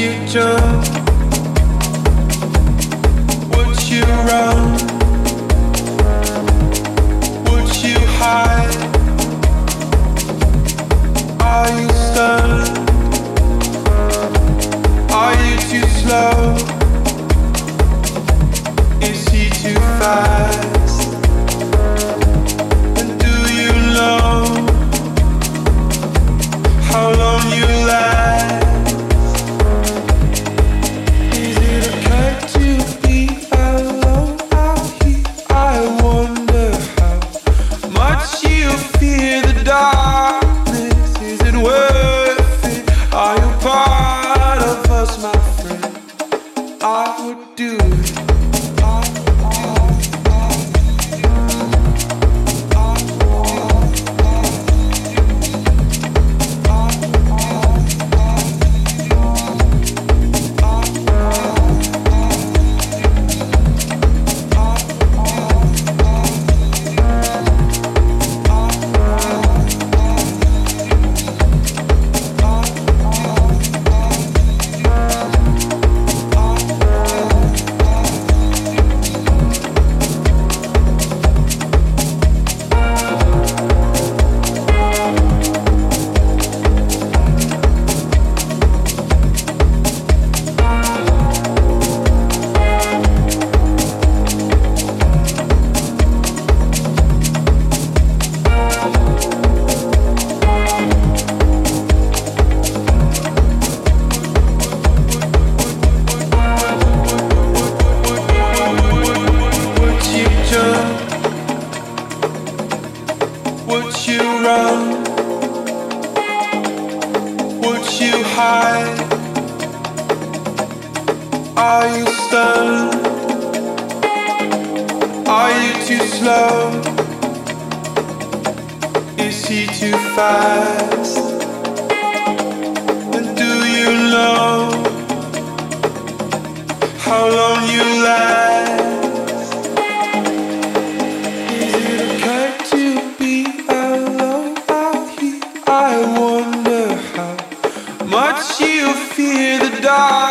you took Would you run? Would you hide? Are you stunned? Are you too slow? Is he too fast? And do you know how long you last? 자